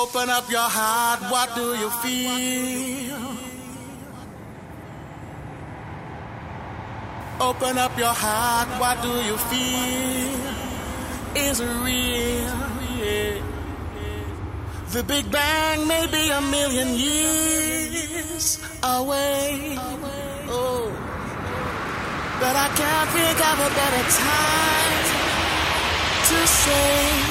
Open up your heart, what do you feel? Open up your heart, what do you feel? Is it real? The Big Bang may be a million years away. Oh. But I can't think of a better time to say